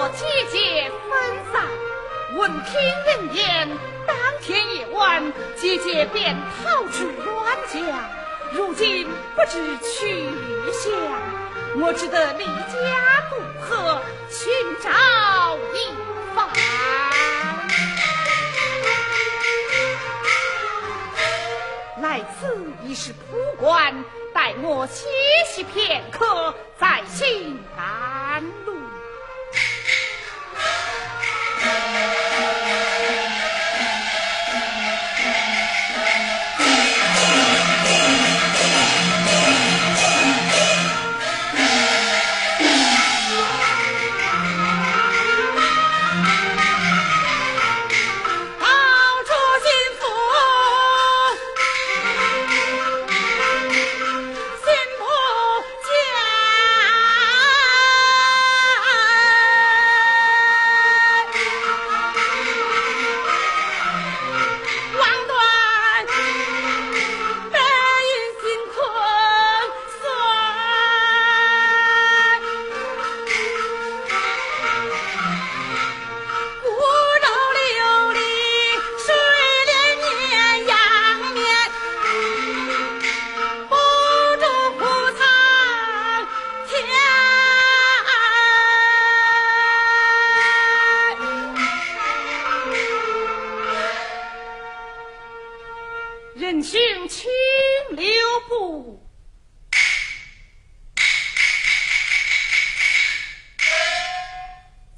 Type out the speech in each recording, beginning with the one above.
我姐姐分散，闻听人言，当天夜晚姐姐便逃至阮家，如今不知去向，我只得离家渡河寻找一番。来此已是铺官，待我歇息片刻再行南路。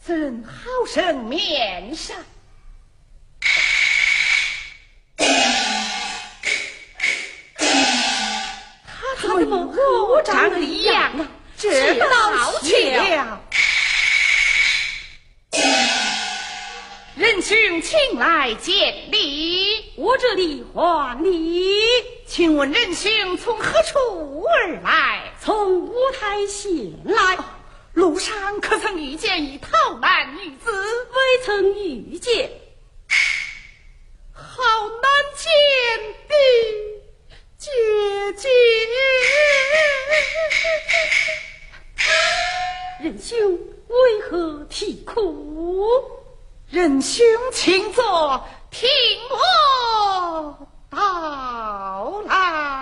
怎好生面善？他怎么和我长得一样啊？这么。兄请来见礼。我这里还礼。请问仁兄从何处而来？从五台县来。路上可曾遇见一逃难女子？未曾遇见，好难见的姐姐。仁兄为何啼哭？仁兄请坐听我道来。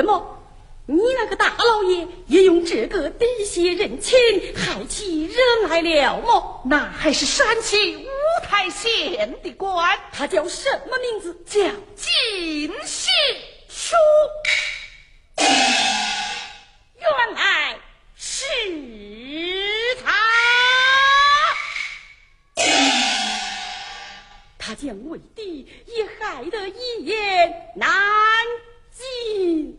怎么，你那个大老爷也用这个滴血认亲、害起人来了么？那还是山西五台县的官，他叫什么名字？叫金信书。原来是他，他将魏帝也害得一言难尽。